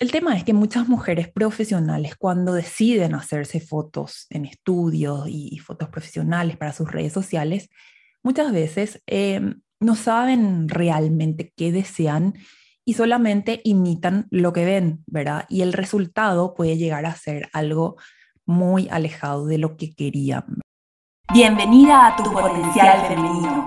el tema es que muchas mujeres profesionales cuando deciden hacerse fotos en estudios y, fotos profesionales para sus redes sociales, muchas veces em, no saben realmente qué desean y solamente imitan lo que ven, ¿verdad? Y el resultado puede llegar a ser algo muy alejado de lo que querían. Bienvenida a tu potencial femenino.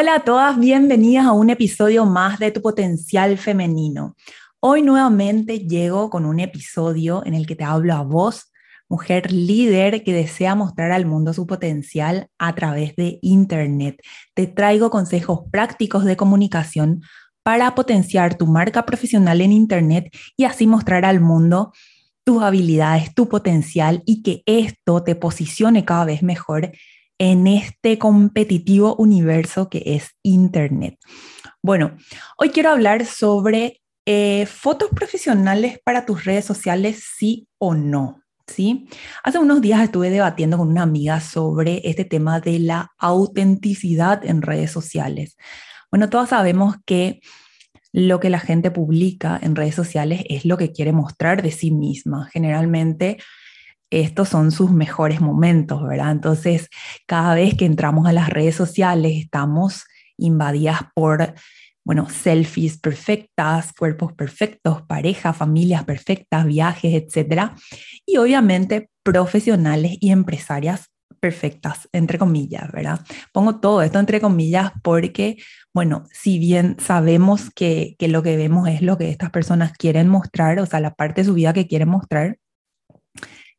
Hola a todas, bienvenidas a un episodio más de Tu Potencial Femenino. Hoy nuevamente llego con un episodio en el que te hablo a vos, mujer líder que desea mostrar al mundo su potencial a través de Internet. Te traigo consejos prácticos de comunicación para potenciar tu marca profesional en Internet y así mostrar al mundo tus habilidades, tu potencial y que esto te posicione cada vez mejor en este competitivo universo que es Internet. Bueno, hoy quiero hablar sobre eh, fotos profesionales para tus redes sociales, sí o no. ¿Sí? Hace unos días estuve debatiendo con una amiga sobre este tema de la autenticidad en redes sociales. Bueno, todos sabemos que lo que la gente publica en redes sociales es lo que quiere mostrar de sí misma. Generalmente estos son sus mejores momentos, ¿verdad? Entonces, cada vez que entramos a las redes sociales, estamos invadidas por, bueno, selfies perfectas, cuerpos perfectos, parejas, familias perfectas, viajes, etc. Y obviamente profesionales y empresarias perfectas, entre comillas, ¿verdad? Pongo todo esto entre comillas porque, bueno, si bien sabemos que, que lo que vemos es lo que estas personas quieren mostrar, o sea, la parte de su vida que quieren mostrar,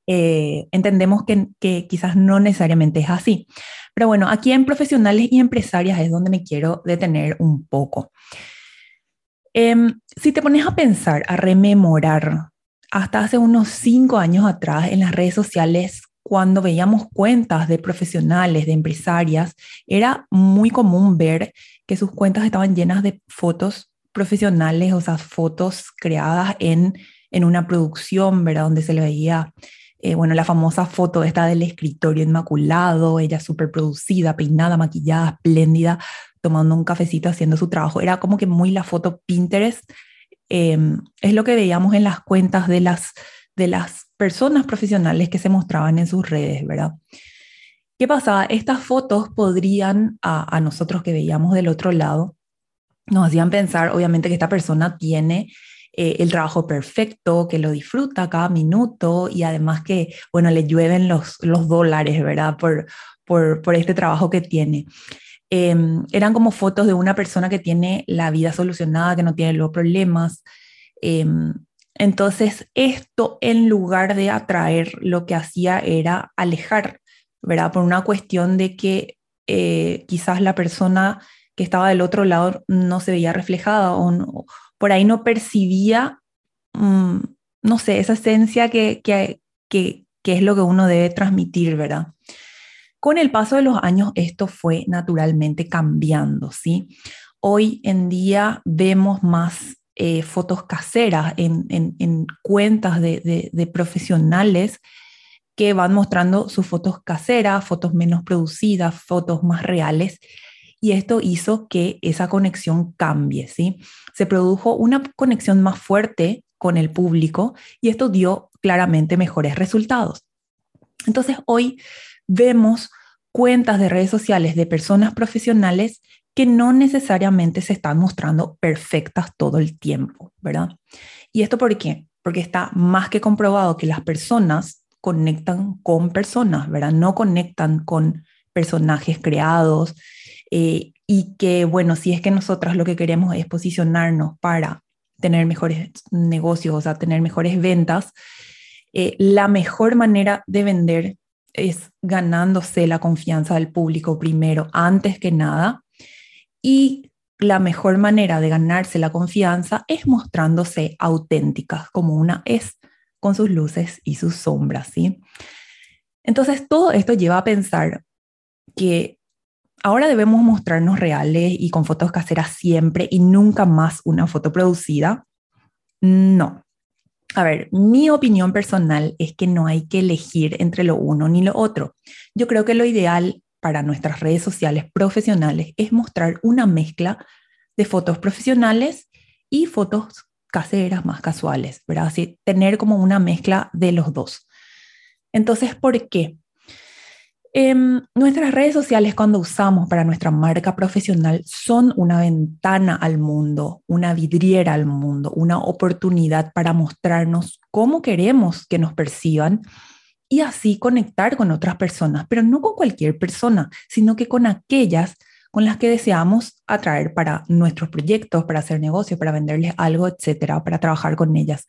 eh, entendemos que, quizás no necesariamente es así. Pero bueno, aquí en profesionales y empresarias es donde me quiero detener un poco. Em, si te pones a pensar, a rememorar, hasta hace unos cinco años atrás en las redes sociales, cuando veíamos cuentas de profesionales, de empresarias, era muy común ver que sus cuentas estaban llenas de fotos profesionales, o sea, fotos creadas en, en una producción, ¿verdad? Donde se le veía eh, bueno, la famosa foto esta del escritorio inmaculado, ella súper producida, peinada, maquillada, espléndida, tomando un cafecito, haciendo su trabajo. Era como que muy la foto Pinterest. Em, es lo que veíamos en las cuentas de las, de las personas profesionales que se mostraban en sus redes, ¿verdad? ¿Qué pasaba? Estas fotos podrían, a, a nosotros que veíamos del otro lado, nos hacían pensar, obviamente, que esta persona tiene eh, el trabajo perfecto, que lo disfruta cada minuto y además que, bueno, le llueven los, los dólares, ¿verdad? Por, por, por este trabajo que tiene. Em, eran como fotos de una persona que tiene la vida solucionada, que no tiene los problemas. Em, entonces, esto en lugar de atraer, lo que hacía era alejar, ¿verdad? Por una cuestión de que eh, quizás la persona que estaba del otro lado no se veía reflejada o, por ahí no percibía, mm, no sé, esa esencia que, que, que, es lo que uno debe transmitir, ¿verdad? Con el paso de los años esto fue naturalmente cambiando, ¿sí? Hoy en día vemos más eh, fotos caseras en, en, en cuentas de, profesionales que van mostrando sus fotos caseras, fotos menos producidas, fotos más reales y esto hizo que esa conexión cambie, ¿sí? Se produjo una conexión más fuerte con el público y esto dio claramente mejores resultados. Entonces hoy vemos cuentas de redes sociales de personas profesionales que no necesariamente se están mostrando perfectas todo el tiempo, ¿verdad? ¿Y esto por qué? Porque está más que comprobado que las personas conectan con personas, ¿verdad? No conectan con personajes creados, eh, y que, bueno, si es que nosotras lo que queremos es posicionarnos para tener mejores negocios, o sea, tener mejores ventas, eh, la mejor manera de vender es ganándose la confianza del público primero, antes que nada, y la mejor manera de ganarse la confianza es mostrándose auténticas, como una es, con sus luces y sus sombras, ¿sí? Entonces, todo esto lleva a pensar que ahora debemos mostrarnos reales y con fotos caseras siempre y nunca más una foto producida. No. A ver, mi opinión personal es que no hay que elegir entre lo uno ni lo otro. Yo creo que lo ideal para nuestras redes sociales profesionales es mostrar una mezcla de fotos profesionales y fotos caseras más casuales, ¿verdad? Así, tener como una mezcla de los dos. Entonces, ¿por qué? Em, nuestras redes sociales cuando usamos para nuestra marca profesional son una ventana al mundo, una vidriera al mundo, una oportunidad para mostrarnos cómo queremos que nos perciban y así conectar con otras personas, pero no con cualquier persona, sino que con aquellas con las que deseamos atraer para nuestros proyectos, para hacer negocios, para venderles algo, etcétera, para trabajar con ellas.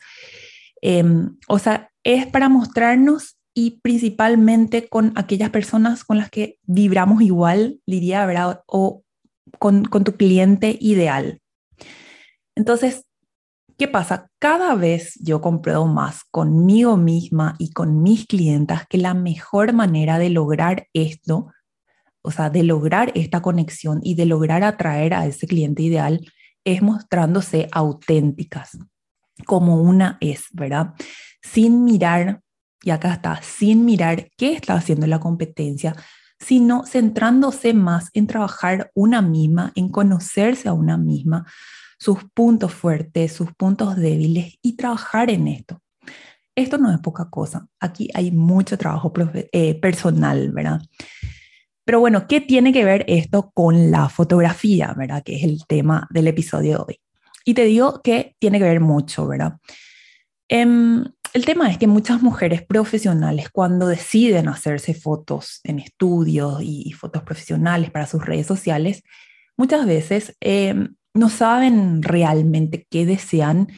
Em, o sea, es para mostrarnos y principalmente con aquellas personas con las que vibramos igual, diría, ¿verdad? O con, tu cliente ideal. Entonces, ¿qué pasa? Cada vez yo compruebo más conmigo misma y con mis clientas que la mejor manera de lograr esto, o sea, de lograr esta conexión y de lograr atraer a ese cliente ideal es mostrándose auténticas, como una es, ¿verdad? Sin mirar y acá está, sin mirar qué está haciendo la competencia, sino centrándose más en trabajar una misma, en conocerse a una misma, sus puntos fuertes, sus puntos débiles y trabajar en esto. Esto no es poca cosa. Aquí hay mucho trabajo eh, personal, ¿verdad? Pero bueno, ¿qué tiene que ver esto con la fotografía, ¿verdad? Que es el tema del episodio de hoy. Y te digo que tiene que ver mucho, ¿verdad? Em, el tema es que muchas mujeres profesionales cuando deciden hacerse fotos en estudios y, fotos profesionales para sus redes sociales, muchas veces em, no saben realmente qué desean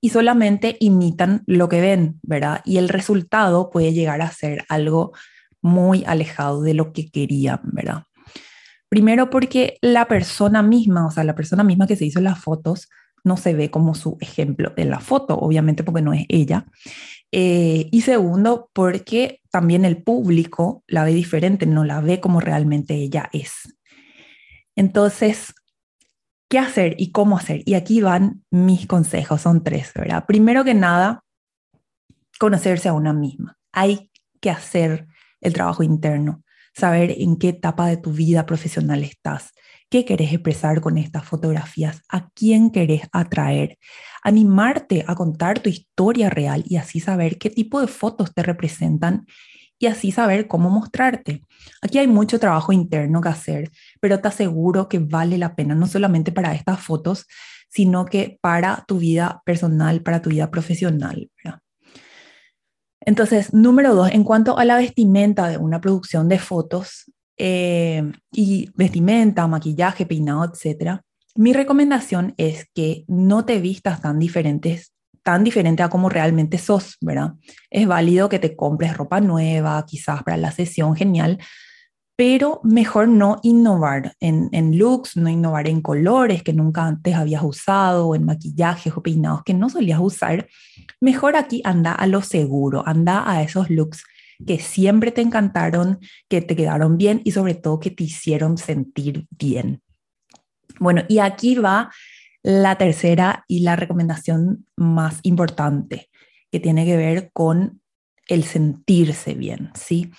y solamente imitan lo que ven, ¿verdad? Y el resultado puede llegar a ser algo muy alejado de lo que querían, ¿verdad? Primero porque la persona misma, o sea, la persona misma que se hizo las fotos, no se ve como su ejemplo en la foto, obviamente porque no es ella. Eh, y segundo, porque también el público la ve diferente, no la ve como realmente ella es. Entonces, ¿qué hacer y cómo hacer? Y aquí van mis consejos, son tres, ¿verdad? Primero que nada, conocerse a una misma. Hay que hacer el trabajo interno, saber en qué etapa de tu vida profesional estás, qué querés expresar con estas fotografías, a quién querés atraer, animarte a contar tu historia real y así saber qué tipo de fotos te representan y así saber cómo mostrarte. Aquí hay mucho trabajo interno que hacer, pero te aseguro que vale la pena, no solamente para estas fotos, sino que para tu vida personal, para tu vida profesional. Entonces, número dos, en cuanto a la vestimenta de una producción de fotos, eh, y vestimenta, maquillaje, peinado, etcétera, mi recomendación es que no te vistas tan diferentes tan diferente a como realmente sos, ¿verdad? Es válido que te compres ropa nueva, quizás para la sesión, genial, pero mejor no innovar en, en, looks, no innovar en colores que nunca antes habías usado, en maquillajes o peinados que no solías usar. Mejor aquí anda a lo seguro, anda a esos looks que siempre te encantaron, que te quedaron bien y sobre todo que te hicieron sentir bien. Bueno, y aquí va la tercera y la recomendación más importante, que tiene que ver con el sentirse bien, ¿sí?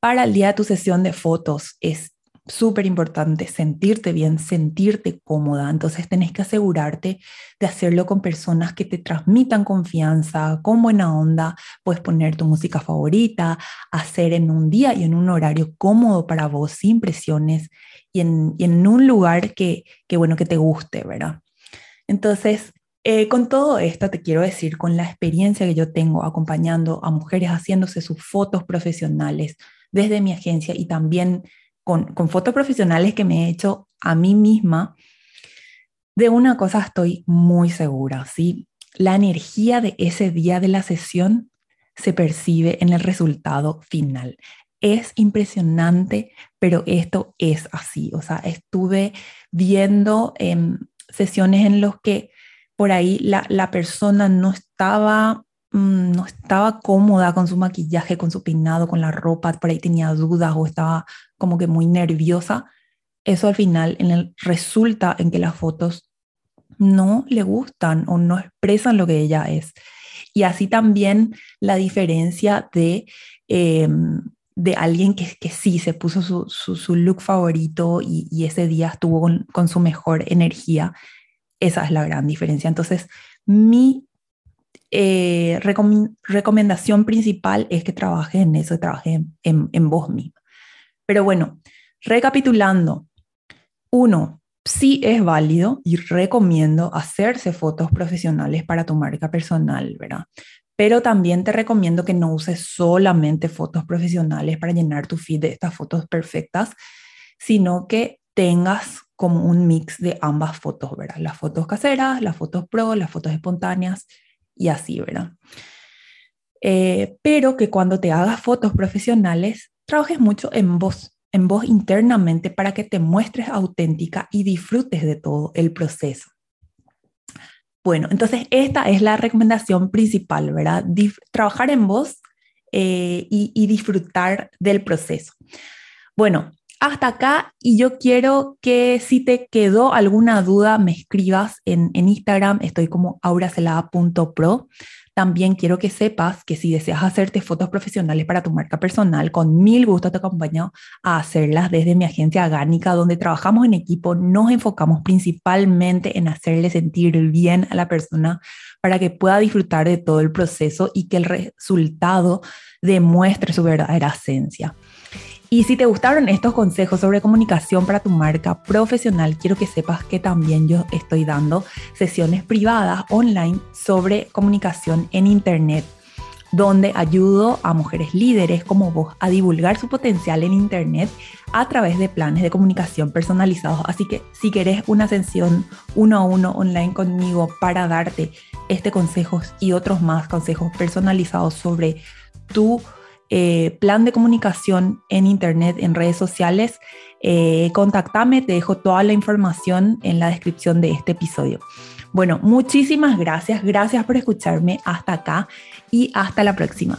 Para el día de tu sesión de fotos es súper importante sentirte bien, sentirte cómoda. Entonces tenés que asegurarte de hacerlo con personas que te transmitan confianza, con buena onda. Puedes poner tu música favorita, hacer en un día y en un horario cómodo para vos, sin presiones y en, un lugar que, bueno, que te guste, ¿verdad? Entonces, eh, con todo esto te quiero decir, con la experiencia que yo tengo acompañando a mujeres haciéndose sus fotos profesionales desde mi agencia y también con, fotos profesionales que me he hecho a mí misma, de una cosa estoy muy segura, ¿sí? La energía de ese día de la sesión se percibe en el resultado final. es impresionante, pero esto es así. O sea, estuve viendo em, sesiones en las que por ahí la, la persona no estaba mm, no estaba cómoda con su maquillaje, con su peinado, con la ropa, por ahí tenía dudas o estaba como que muy nerviosa. Eso al final resulta en que las fotos no le gustan o no expresan lo que ella es. Y así también la diferencia de, em, de alguien que, sí se puso su, look favorito y, y, ese día estuvo con, con su mejor energía. Esa es la gran diferencia. Entonces, mi eh, recomendación principal es que trabajes en eso, trabajes en, en, vos misma. Pero bueno, recapitulando, uno, sí es válido y recomiendo hacerse fotos profesionales para tu marca personal, ¿verdad? Pero también te recomiendo que no uses solamente fotos profesionales para llenar tu feed de estas fotos perfectas, sino que tengas como un mix de ambas fotos, ¿verdad? Las fotos caseras, las fotos pro, las fotos espontáneas y así, ¿verdad? Eh, pero que cuando te hagas fotos profesionales, trabajes mucho en vos, en vos internamente para que te muestres auténtica y disfrutes de todo el proceso. Bueno, entonces esta es la recomendación principal, ¿verdad? trabajar en vos eh, y, y disfrutar del proceso. Bueno, hasta acá y yo quiero que si te quedó alguna duda me escribas en, Instagram, estoy como auracelada.pro. También quiero que sepas que si deseas hacerte fotos profesionales para tu marca personal, con mil gusto te acompaño a hacerlas desde mi agencia Gánica, donde trabajamos en equipo, nos enfocamos principalmente en hacerle sentir bien a la persona para que pueda disfrutar de todo el proceso y que el resultado demuestre su verdadera esencia. Y si te gustaron estos consejos sobre comunicación para tu marca profesional, quiero que sepas que también yo estoy dando sesiones privadas online sobre comunicación en Internet donde ayudo a mujeres líderes como vos a divulgar su potencial en Internet a través de planes de comunicación personalizados. Así que si querés una sesión uno a uno online conmigo para darte este consejo y otros más consejos personalizados sobre tu eh, plan de comunicación en Internet, en redes sociales, eh, contactame, te dejo toda la información en la descripción de este episodio. Bueno, muchísimas gracias, gracias por escucharme hasta acá y hasta la próxima.